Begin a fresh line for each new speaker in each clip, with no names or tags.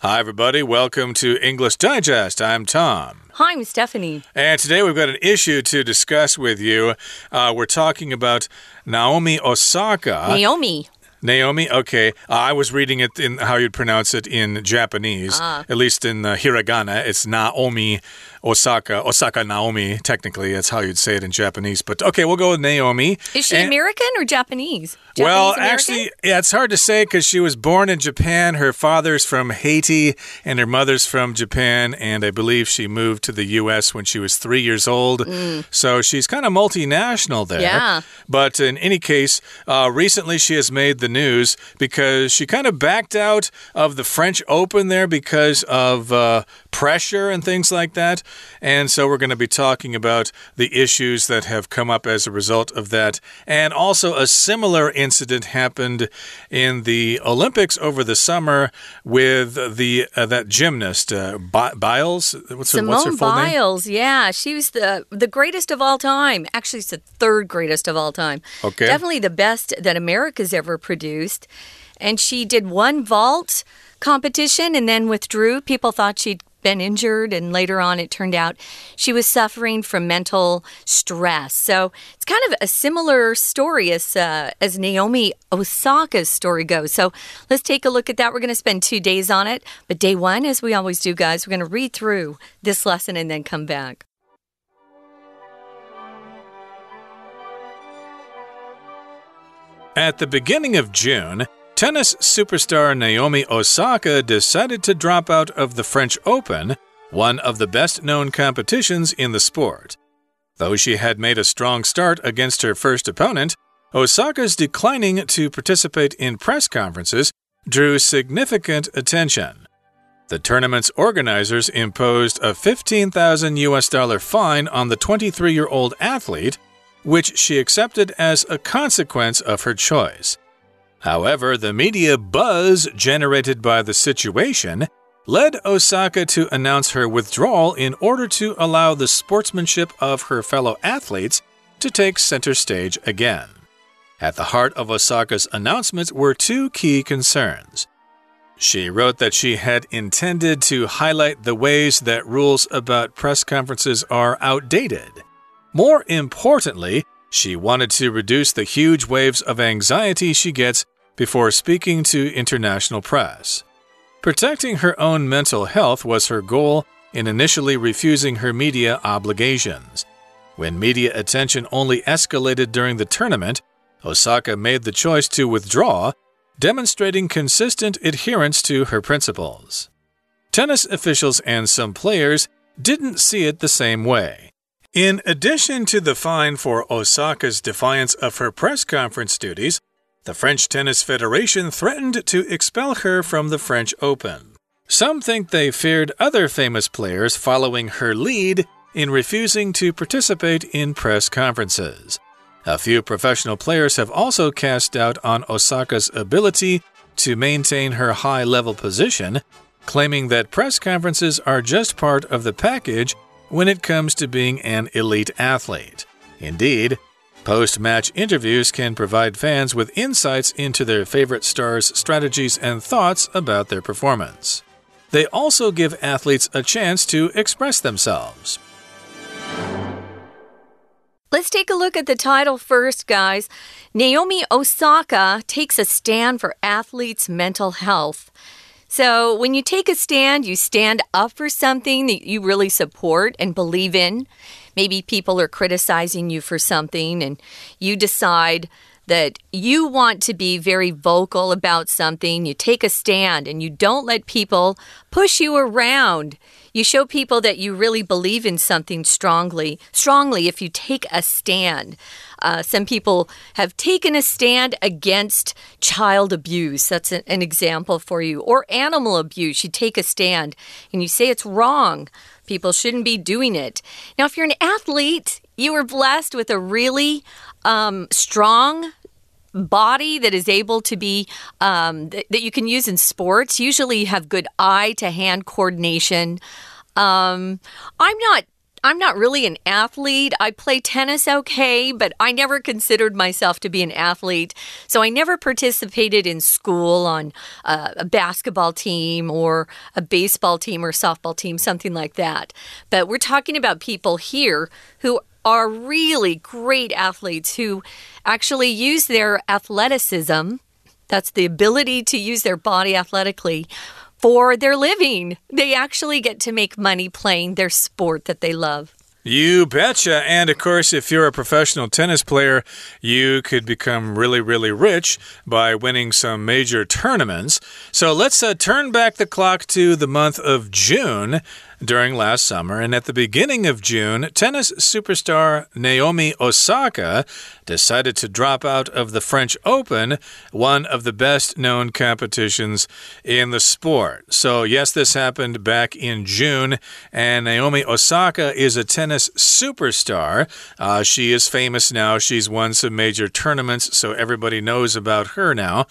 Hi, everybody. Welcome to English Digest. I'm Tom.
Hi, I'm Stephanie.
And today we've got an issue to discuss with you. Uh, we're talking about Naomi Osaka.
Naomi.
Naomi, okay. Uh, I was reading it in how you'd pronounce it in Japanese,
Ah.
at least in uh, hiragana. It's Naomi Osaka, Osaka Naomi. Technically, that's how you'd say it in Japanese. But okay, we'll go with Naomi.
Is she
And-
American or Japanese?
well,
Japanese-American?
actually, yeah, it's hard to say because she was born in Japan. Her father's from Haiti and her mother's from Japan. And I believe she moved to the U.S. when she was three years old. So she's kind of multinational there.
Mm. Yeah.
But in any case, uh, recently she has made the news because she kind of backed out of the French Open there because of uh, pressure and things like that. And so we're going to be talking about the issues that have come up as a result of that. And also, a similar incident happened in the Olympics over the summer with the uh, that gymnast, uh, Bi- Biles. What's her, what's her full name?
Biles, yeah, she was the the greatest of all time. Actually, it's the third greatest of all time.
Okay.
definitely the best that America's ever produced. And she did one vault competition and then withdrew. People thought she'd been injured, and later on, it turned out she was suffering from mental stress. So it's kind of a similar story as uh, as Naomi Osaka's story goes. So let's take a look at that. We're going to spend two days on it, but day one, as we always do, guys, we're going to read through this lesson and then come back.
At the beginning of June, tennis superstar Naomi Osaka decided to drop out of the French Open, one of the best known competitions in the sport. Though she had made a strong start against her first opponent, Osaka's declining to participate in press conferences drew significant attention. The tournament's organizers imposed a 15,000 US dollar fine on the 23 year old athlete which she accepted as a consequence of her choice. However, the media buzz generated by the situation led Osaka to announce her withdrawal in order to allow the sportsmanship of her fellow athletes to take center stage again. At the heart of Osaka's announcements were two key concerns. She wrote that she had intended to highlight the ways that rules about press conferences are outdated. More importantly, she wanted to reduce the huge waves of anxiety she gets before speaking to international press. Protecting her own mental health was her goal in initially refusing her media obligations. When media attention only escalated during the tournament, Osaka made the choice to withdraw, demonstrating consistent adherence to her principles. Tennis officials and some players didn't see it the same way. In addition to the fine for Osaka's defiance of her press conference duties, the French Tennis Federation threatened to expel her from the French Open. Some think they feared other famous players following her lead in refusing to participate in press conferences. A few professional players have also cast doubt on Osaka's ability to maintain her high level position, claiming that press conferences are just part of the package when it comes to being an elite athlete. Indeed, post match interviews can provide fans with insights into their favorite stars' strategies and thoughts about their performance. They also give athletes a chance to express themselves.
Let's take a look at the title first, guys. Naomi Osaka takes a stand for athletes' mental health. So, when you take a stand, you stand up for something that you really support and believe in. Maybe people are criticizing you for something, and you decide that you want to be very vocal about something. You take a stand and you don't let people push you around. You show people that you really believe in something strongly, strongly if you take a stand. Uh, some people have taken a stand against child abuse. That's an, an example for you. Or animal abuse. You take a stand and you say it's wrong. People shouldn't be doing it. Now, if you're an athlete, you are blessed with a really um, strong body that is able to be um, th- that you can use in sports. Usually, you have good eye to hand coordination. Um, I'm not I'm not really an athlete. I play tennis okay, but I never considered myself to be an athlete. So I never participated in school on a, a basketball team or a baseball team or softball team, something like that. But we're talking about people here who are really great athletes who actually use their athleticism. That's the ability to use their body athletically for their living. They actually get to make money playing their sport that they love.
You betcha. And of course, if you're a professional tennis player, you could become really, really rich by winning some major tournaments. So let's uh, turn back the clock to the month of June during last summer. And at the beginning of June, tennis superstar Naomi Osaka decided to drop out of the French Open, one of the best known competitions in the sport. So, yes, this happened back in June, and Naomi Osaka is a tennis superstar. Uh, she is famous now. She's won some major tournaments, so everybody knows about her now.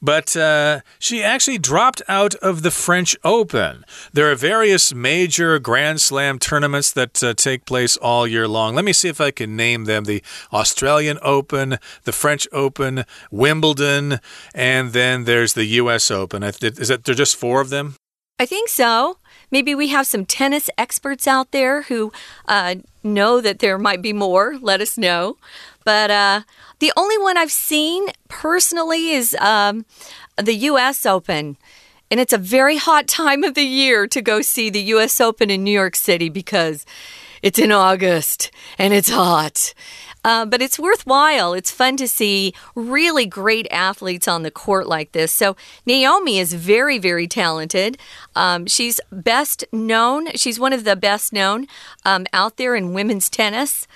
But uh, she actually dropped out of the French Open. There are various major Grand Slam tournaments that uh, take place all year long. Let me see if I can name them the Australian Open, the French Open, Wimbledon, and then there's the U.S. Open. Is that there are just four of them?
I think so. Maybe we have some tennis experts out there who uh, know that there might be more. Let us know. But uh, the only one I've seen personally is um, the U.S. Open. And it's a very hot time of the year to go see the U.S. Open in New York City because it's in August and it's hot. Uh, but it's worthwhile. It's fun to see really great athletes on the court like this. So, Naomi is very, very talented. Um, she's best known, she's one of the best known um, out there in women's tennis.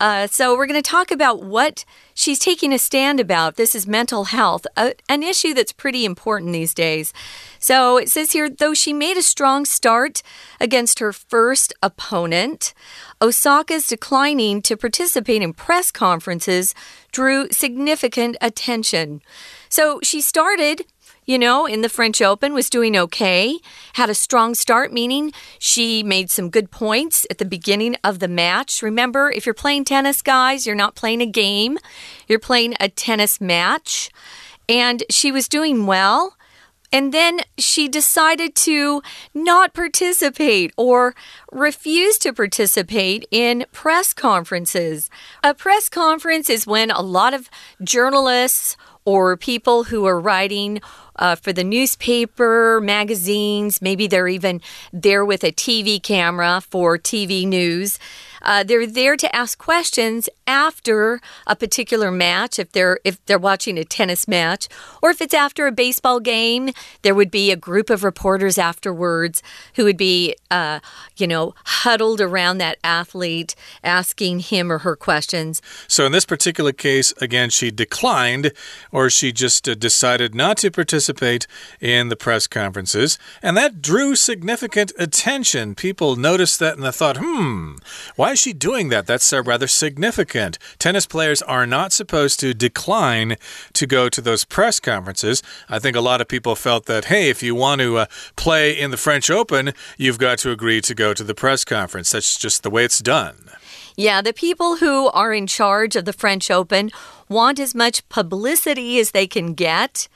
Uh, so, we're going to talk about what she's taking a stand about. This is mental health, a, an issue that's pretty important these days. So, it says here though she made a strong start against her first opponent, Osaka's declining to participate in press conferences drew significant attention. So, she started you know, in the French Open, was doing okay, had a strong start, meaning she made some good points at the beginning of the match. Remember, if you're playing tennis, guys, you're not playing a game, you're playing a tennis match. And she was doing well. And then she decided to not participate or refuse to participate in press conferences. A press conference is when a lot of journalists or people who are writing uh, for the newspaper, magazines. Maybe they're even there with a TV camera for TV news. Uh, they're there to ask questions after a particular match, if they're if they're watching a tennis match, or if it's after a baseball game. There would be a group of reporters afterwards who would be, uh, you know, huddled around that athlete, asking him or her questions.
So in this particular case, again, she declined, or she just uh, decided not to participate in the press conferences, and that drew significant attention. People noticed that and they thought, hmm, why why is she doing that? That's uh, rather significant. Tennis players are not supposed to decline to go to those press conferences. I think a lot of people felt that, hey, if you want to uh, play in the French Open, you've got to agree to go to the press conference. That's just the way it's done.
Yeah, the people who are in charge of the French Open want as much publicity as they can get.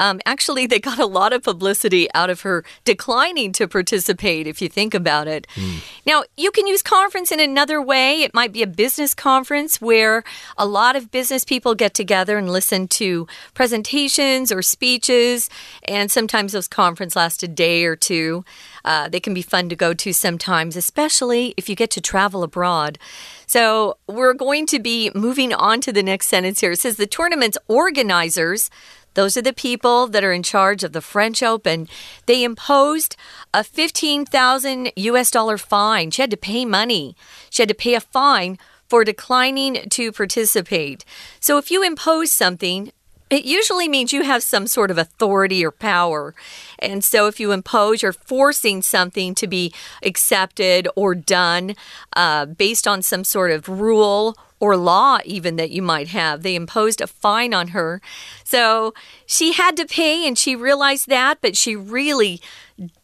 Um, actually, they got a lot of publicity out of her declining to participate, if you think about it. Mm. Now, you can use conference in another way. It might be a business conference where a lot of business people get together and listen to presentations or speeches. And sometimes those conferences last a day or two. Uh, they can be fun to go to sometimes, especially if you get to travel abroad. So, we're going to be moving on to the next sentence here. It says the tournament's organizers those are the people that are in charge of the French Open. They imposed a 15,000 US dollar fine. She had to pay money. She had to pay a fine for declining to participate. So if you impose something, it usually means you have some sort of authority or power. And so, if you impose, you're forcing something to be accepted or done uh, based on some sort of rule or law, even that you might have. They imposed a fine on her. So she had to pay, and she realized that, but she really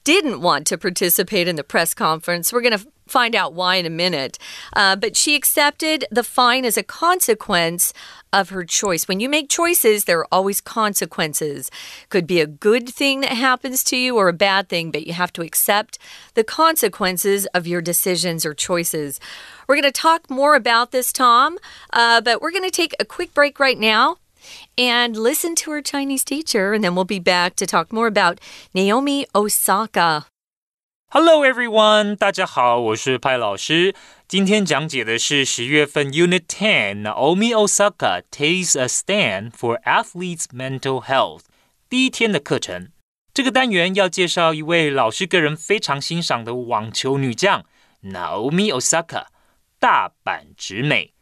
didn't want to participate in the press conference. We're going to find out why in a minute. Uh, but she accepted the fine as a consequence of her choice. When you make choices, there are always consequences. Could be a good thing that happens to you or a bad thing, but you have to accept the consequences of your decisions or choices. We're going to talk more about this, Tom, uh, but we're going to take a quick break right now and listen to our Chinese teacher, and then we'll be back to talk more about Naomi Osaka.
Hello everyone，大家好，我是派老师。今天讲解的是十月份 Unit Ten Naomi Osaka takes a stand for athletes' mental health 第一天的课程。这个单元要介绍一位老师个人非常欣赏的网球女将 Naomi Osaka 大阪直美。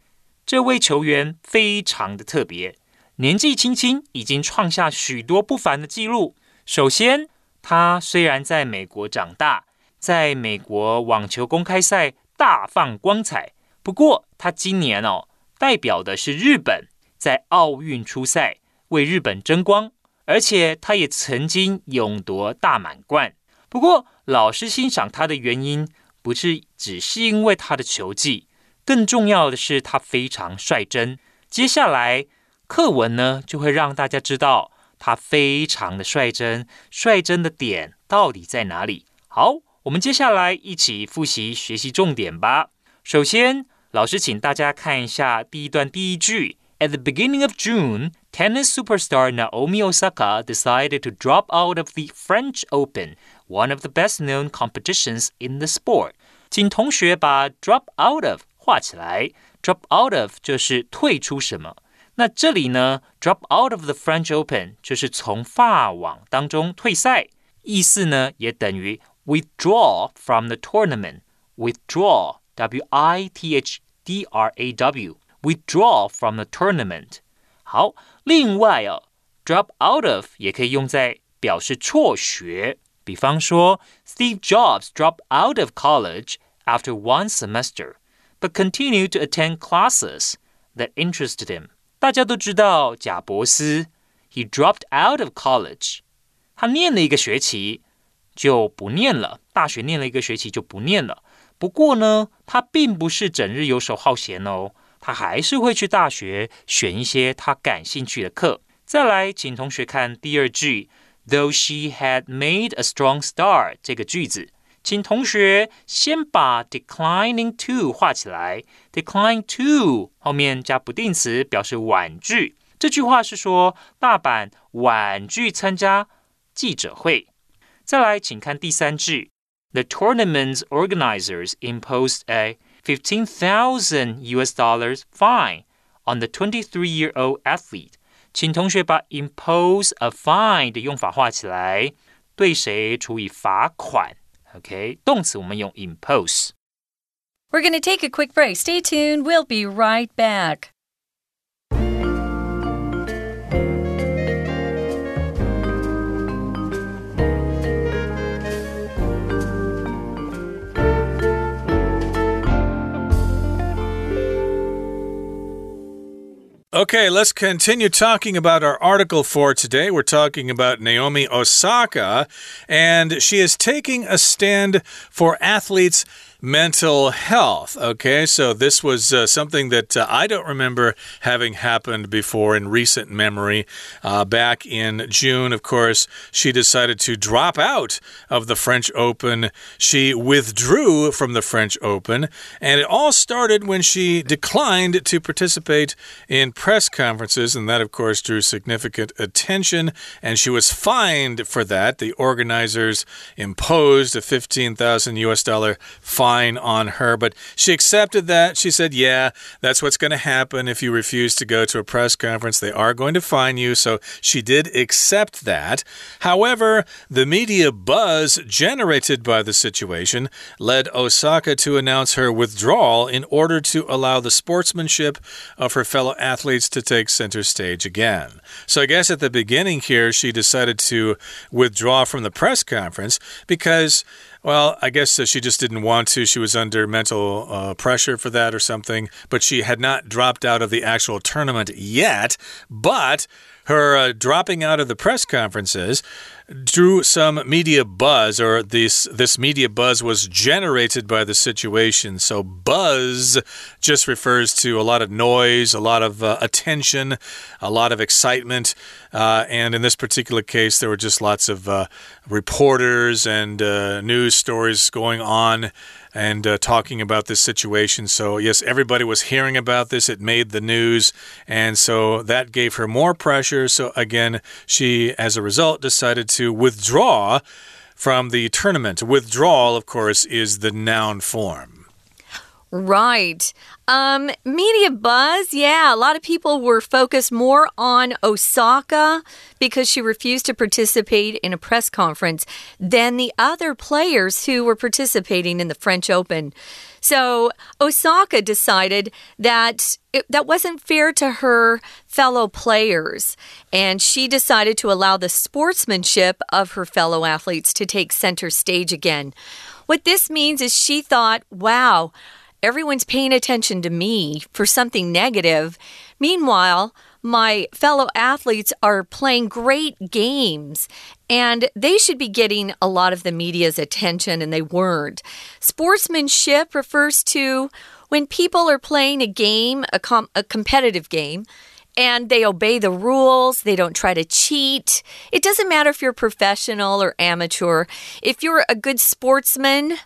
这位球员非常的特别，年纪轻轻已经创下许多不凡的纪录。首先，她虽然在美国长大。在美国网球公开赛大放光彩。不过，他今年哦，代表的是日本，在奥运出赛，为日本争光。而且，他也曾经勇夺大满贯。不过，老师欣赏他的原因，不是只是因为他的球技，更重要的是他非常率真。接下来课文呢，就会让大家知道他非常的率真，率真的点到底在哪里。好。我们接下来一起复习学习重点吧。首先，老师请大家看一下第一段第一句。At the beginning of June, tennis superstar Naomi Osaka decided to drop out of the French Open, one of the best-known competitions in the sport. 请同学把 drop out of 画起来。drop out of 就是退出什么。那这里呢，drop out of the French Open 就是从法网当中退赛，意思呢也等于 withdraw from the tournament. Withdraw, W I T H D R A W, withdraw from the tournament. 好，另外哦，drop out of 也可以用在表示辍学。比方说，Steve Jobs dropped out of college after one semester, but continued to attend classes that interested him. 大家都知道贾伯斯，he dropped out of college. 他念了一个学期， 就不念了，大学念了一个学期就不念了。不过呢，他并不是整日游手好闲哦，他还是会去大学选一些他感兴趣的课。再来，请同学看第二句，Though she had made a strong start 这个句子，请同学先把 declining to 画起来，decline to 后面加不定词表示婉拒。这句话是说大阪婉拒参加记者会。再来，请看第三句。The tournament's organizers imposed a 15,000 US dollars fine on the 23-year-old athlete. 请同学把 impose a fine 的用法画起来，对谁处以罚款？OK，动词我们用
impose。We're going to take a quick break. Stay tuned. We'll be right back.
Okay, let's continue talking about our article for today. We're talking about Naomi Osaka, and she is taking a stand for athletes mental health. Okay, so this was uh, something that uh, I don't remember having happened before in recent memory. Uh, back in June, of course, she decided to drop out of the French Open. She withdrew from the French Open, and it all started when she declined to participate in press conferences, and that, of course, drew significant attention, and she was fined for that. The organizers imposed a 15,000 US dollar fine on her, but she accepted that. She said, Yeah, that's what's going to happen if you refuse to go to a press conference. They are going to fine you. So she did accept that. However, the media buzz generated by the situation led Osaka to announce her withdrawal in order to allow the sportsmanship of her fellow athletes to take center stage again. So I guess at the beginning here, she decided to withdraw from the press conference because well, I guess she just didn't want to. She was under mental uh, pressure for that or something, but she had not dropped out of the actual tournament yet. But her uh, dropping out of the press conferences drew some media buzz, or this this media buzz was generated by the situation. So buzz just refers to a lot of noise, a lot of uh, attention, a lot of excitement, uh, and in this particular case, there were just lots of uh, reporters and uh, news stories going on and uh, talking about this situation. So, yes, everybody was hearing about this. It made the news. And so that gave her more pressure. So, again, she, as a result, decided to withdraw from the tournament. Withdrawal, of course, is the noun form.
Right. Um, media buzz, yeah, a lot of people were focused more on Osaka because she refused to participate in a press conference than the other players who were participating in the French Open. So Osaka decided that it, that wasn't fair to her fellow players, and she decided to allow the sportsmanship of her fellow athletes to take center stage again. What this means is she thought, wow, everyone's paying attention to me for something negative. Meanwhile, my fellow athletes are playing great games and they should be getting a lot of the media's attention, and they weren't. Sportsmanship refers to when people are playing a game, a, com a competitive game, and they obey the rules. They don't try to cheat. It doesn't matter if you're professional or amateur. If you're a good sportsman,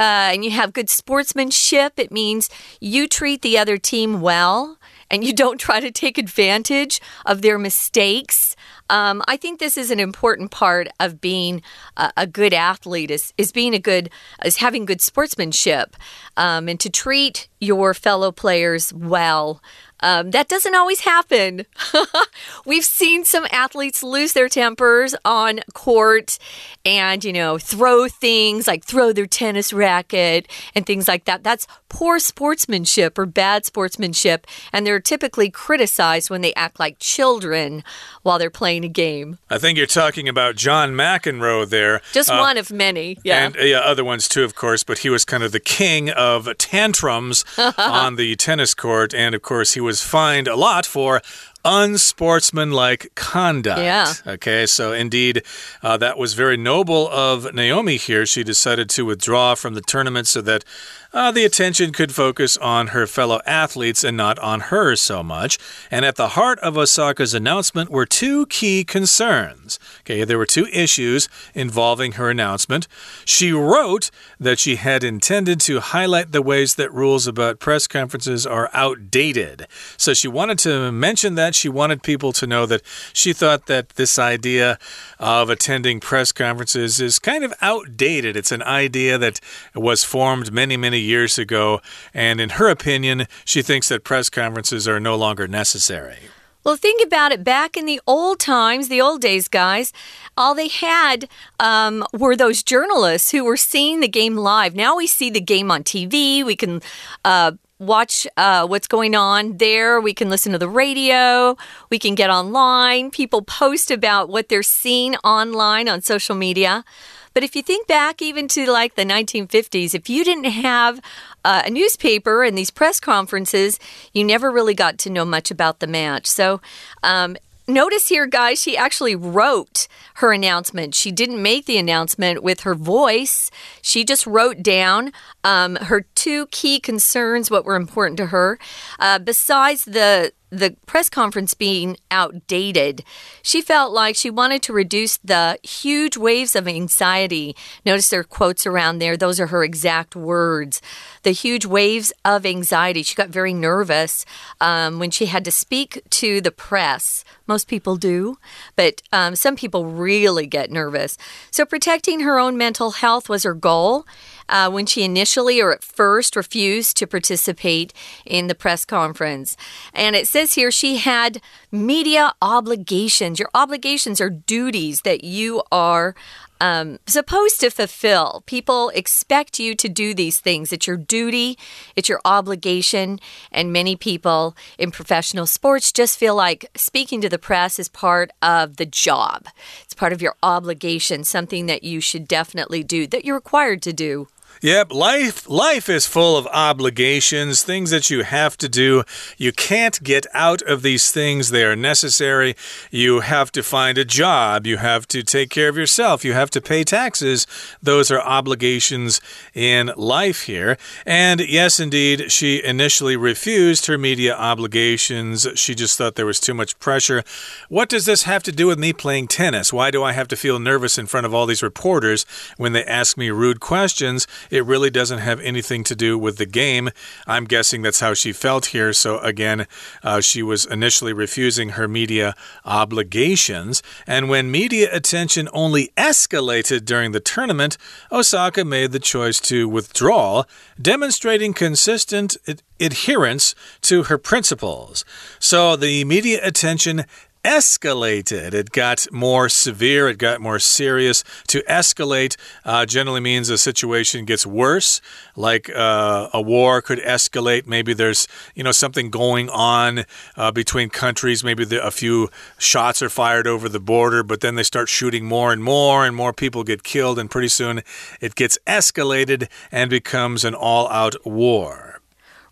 uh, and you have good sportsmanship, it means you treat the other team well and you don't try to take advantage of their mistakes. Um, I think this is an important part of being a, a, good athlete is, is being a good is having good sportsmanship um, and to treat your fellow players well. Um, that doesn't always happen. We've seen some athletes lose their tempers on court and, you know, throw things like throw their tennis racket and things like that. That's poor sportsmanship or bad sportsmanship. And they're typically criticized when they act like children while they're playing a game.
I think you're talking about John McEnroe there.
Just uh, one of many. Yeah.
And uh, yeah, other ones too, of course. But he was kind of the king of tantrums on the tennis court. And of course, he was was fined a lot for unsportsmanlike conduct.
Yeah.
Okay, so indeed, uh, that was very noble of Naomi here. She decided to withdraw from the tournament so that uh, the attention could focus on her fellow athletes and not on her so much. And at the heart of Osaka's announcement were two key concerns. Okay, there were two issues involving her announcement. She wrote that she had intended to highlight the ways that rules about press conferences are outdated. So she wanted to mention that. She wanted people to know that she thought that this idea of attending press conferences is kind of outdated. It's an idea that was formed many, many years ago, and in her opinion, she thinks that press conferences are no longer necessary.
Well, think about it. Back in the old times, the old days, guys, all they had um, were those journalists who were seeing the game live. Now we see the game on TV. We can uh, watch uh, what's going on there. We can listen to the radio. We can get online. People post about what they're seeing online on social media. But if you think back even to like the 1950s, if you didn't have uh, a newspaper and these press conferences, you never really got to know much about the match. So, um, Notice here, guys, she actually wrote her announcement. She didn't make the announcement with her voice. She just wrote down um, her two key concerns, what were important to her. Uh, besides the the press conference being outdated, she felt like she wanted to reduce the huge waves of anxiety. Notice there are quotes around there. Those are her exact words. The huge waves of anxiety. She got very nervous um, when she had to speak to the press. Most people do, but um, some people really get nervous. So, protecting her own mental health was her goal uh, when she initially or at first refused to participate in the press conference. And it says here she had media obligations. Your obligations are duties that you are um, supposed to fulfill. People expect you to do these things. It's your duty, it's your obligation. And many people in professional sports just feel like speaking to the press is part of the job, it's part of your obligation, something that you should definitely do, that you're required to do.
Yep, life life is full of obligations, things that you have to do. You can't get out of these things. They are necessary. You have to find a job, you have to take care of yourself, you have to pay taxes. Those are obligations in life here. And yes, indeed, she initially refused her media obligations. She just thought there was too much pressure. What does this have to do with me playing tennis? Why do I have to feel nervous in front of all these reporters when they ask me rude questions? It really doesn't have anything to do with the game. I'm guessing that's how she felt here. So, again, uh, she was initially refusing her media obligations. And when media attention only escalated during the tournament, Osaka made the choice to withdraw, demonstrating consistent adherence to her principles. So, the media attention escalated. It got more severe, it got more serious. To escalate uh, generally means a situation gets worse, like uh, a war could escalate. Maybe there's, you know, something going on uh, between countries. Maybe the, a few shots are fired over the border, but then they start shooting more and more, and more people get killed, and pretty soon it gets escalated and becomes an all out war.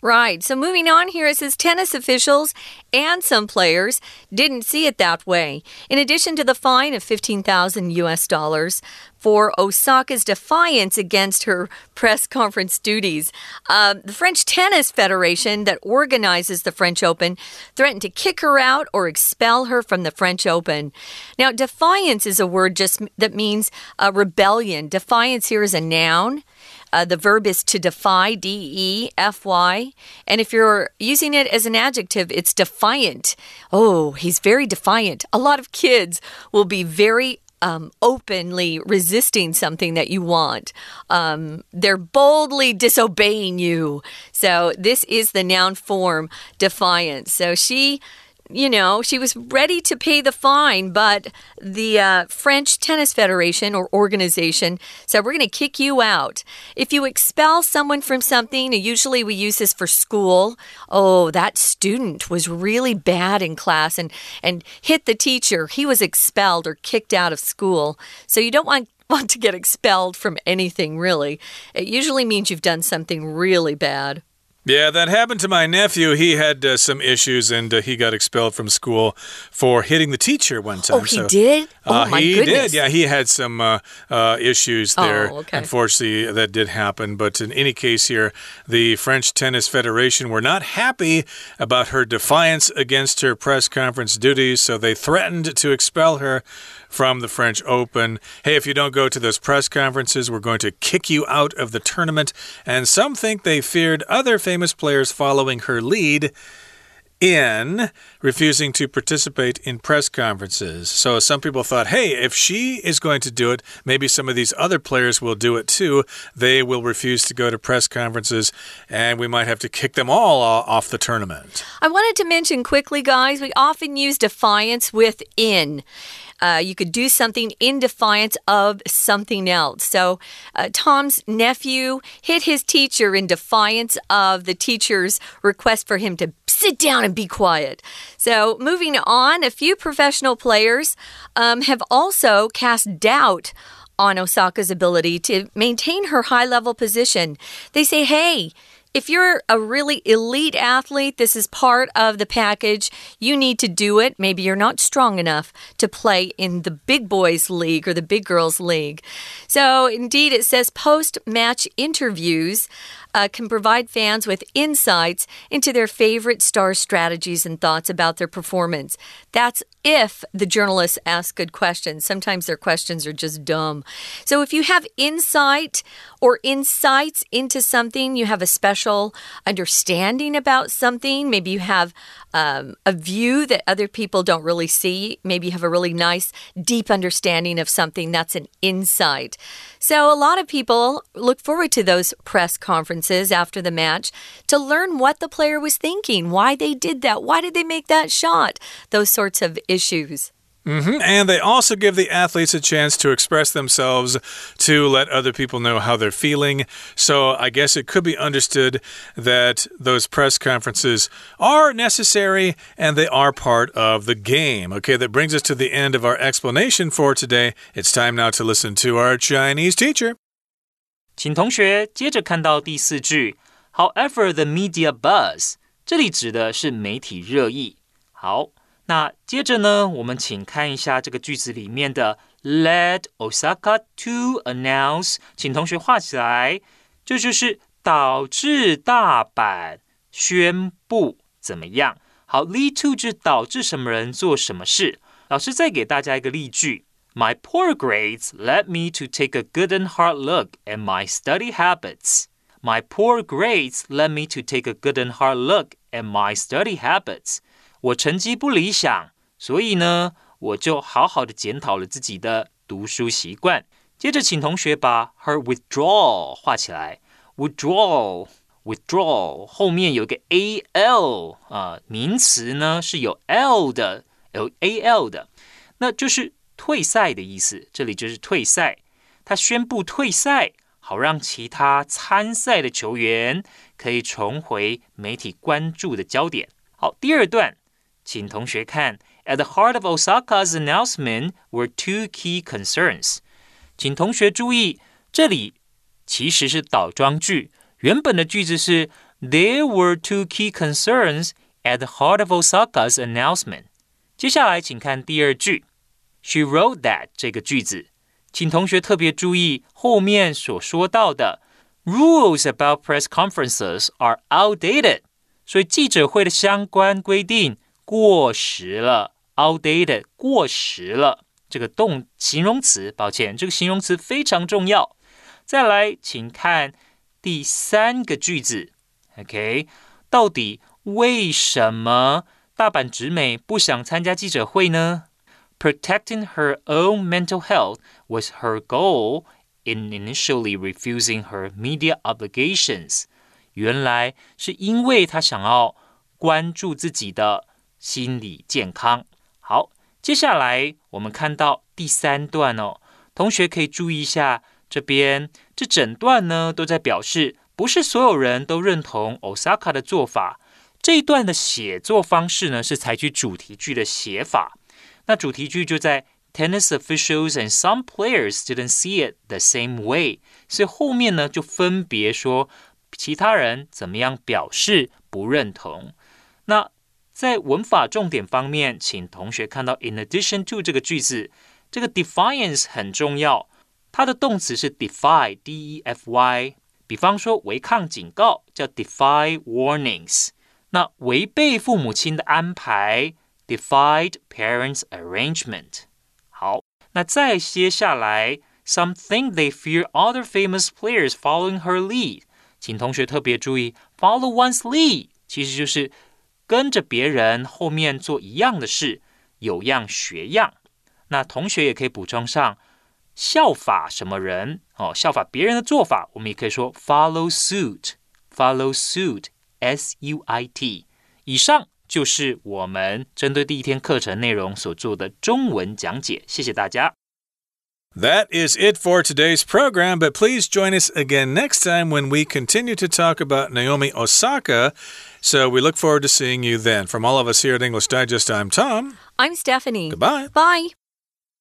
Right. So moving on here, it says tennis officials and some players didn't see it that way. In addition to the fine of 15,000 US dollars for Osaka's defiance against her press conference duties, uh, the French Tennis Federation that organizes the French Open threatened to kick her out or expel her from the French Open. Now, defiance is a word just that means a rebellion. Defiance here is a noun. Uh, the verb is to defy, D E F Y. And if you're using it as an adjective, it's defiant. Oh, he's very defiant. A lot of kids will be very um, openly resisting something that you want. Um, they're boldly disobeying you. So, this is the noun form defiance. So, she you know, she was ready to pay the fine, but the uh, French Tennis Federation or organization said, We're going to kick you out. If you expel someone from something, usually we use this for school. Oh, that student was really bad in class and, and hit the teacher. He was expelled or kicked out of school. So you don't want want to get expelled from anything, really. It usually means you've done something really bad.
Yeah, that happened to my nephew. He had uh, some issues and uh, he got expelled from school for hitting the teacher one time.
Oh, he so, did? Oh,
uh,
my
he
goodness.
did. Yeah, he had some uh, uh, issues there.
Oh, okay.
Unfortunately, that did happen. But in any case, here, the French Tennis Federation were not happy about her defiance against her press conference duties, so they threatened to expel her from the French Open. Hey, if you don't go to those press conferences, we're going to kick you out of the tournament. And some think they feared other famous players following her lead in refusing to participate in press conferences. So some people thought, hey, if she is going to do it, maybe some of these other players will do it too. They will refuse to go to press conferences, and we might have to kick them all off the tournament.
I wanted to mention quickly, guys, we often use defiance with in. Uh, you could do something in defiance of something else. So, uh, Tom's nephew hit his teacher in defiance of the teacher's request for him to sit down and be quiet. So, moving on, a few professional players um, have also cast doubt on Osaka's ability to maintain her high level position. They say, hey, if you're a really elite athlete, this is part of the package. You need to do it. Maybe you're not strong enough to play in the big boys league or the big girls league. So, indeed, it says post match interviews uh, can provide fans with insights into their favorite star strategies and thoughts about their performance. That's if the journalists ask good questions. Sometimes their questions are just dumb. So if you have insight or insights into something, you have a special understanding about something, maybe you have um, a view that other people don't really see, maybe you have a really nice, deep understanding of something, that's an insight. So a lot of people look forward to those press conferences after the match to learn what the player was thinking, why they did that, why did they make that shot, those sorts of issues.
Mm -hmm. And they also give the athletes a chance to express themselves to let other people know how they're feeling. So I guess it could be understood that those press conferences are necessary and they are part of the game. Okay, that brings us to the end of our explanation for today. It's time now to listen to our Chinese teacher.
请同学接着看到第四句，However, the media buzz，这里指的是媒体热议。好，那接着呢，我们请看一下这个句子里面的 led Osaka to announce，请同学画起来，这就是导致大阪宣布怎么样。好，lead to 就导致什么人做什么事。老师再给大家一个例句。My poor grades led me to take a good and hard look at my study habits. My poor grades led me to take a good and hard look at my study habits. 我成绩不理想，所以呢，我就好好的检讨了自己的读书习惯。接着，请同学把 her withdrawal 画起来。withdrawal withdrawal 后面有个 a l 啊，名词呢是有 l 的，有 a l 的，那就是。 退赛的意思，这里就是退赛。他宣布退赛，好让其他参赛的球员可以重回媒体关注的焦点。好，第二段，请同学看：At the heart of Osaka's announcement were two key concerns。请同学注意，这里其实是倒装句，原本的句子是 There were two key concerns at the heart of Osaka's announcement。接下来，请看第二句。She wrote that 这个句子，请同学特别注意后面所说到的 rules about press conferences are outdated，所以记者会的相关规定过时了，outdated 过时了。这个动形容词，抱歉，这个形容词非常重要。再来，请看第三个句子，OK，到底为什么大阪直美不想参加记者会呢 ？Protecting her own mental health was her goal in initially refusing her media obligations. 原来是因为她想要关注自己的心理健康。好，接下来我们看到第三段哦，同学可以注意一下这边，这整段呢都在表示不是所有人都认同 Osaka 的做法。这一段的写作方式呢是采取主题句的写法。 那主题句就在 tennis officials and some players didn't see it the same way，所以后面呢就分别说其他人怎么样表示不认同。那在文法重点方面，请同学看到 in addition to 这个句子，这个 defiance 很重要，它的动词是 defy，d e f y。比方说违抗警告叫 defy warnings，那违背父母亲的安排。 defied parents' arrangement。好，那再接下来，some think they fear other famous players following her lead。请同学特别注意，follow one's lead 其实就是跟着别人后面做一样的事，有样学样。那同学也可以补充上效法什么人哦，效法别人的做法，我们也可以说 follow suit，follow suit，s u i t。以上 就是我们针对第一天课程内容所做的中文讲解。谢谢大家。
That is it for today's program, but please join us again next time when we continue to talk about Naomi Osaka. So we look forward to seeing you then. From all of us here at English Digest, I'm Tom.
I'm Stephanie.
Goodbye.
Bye.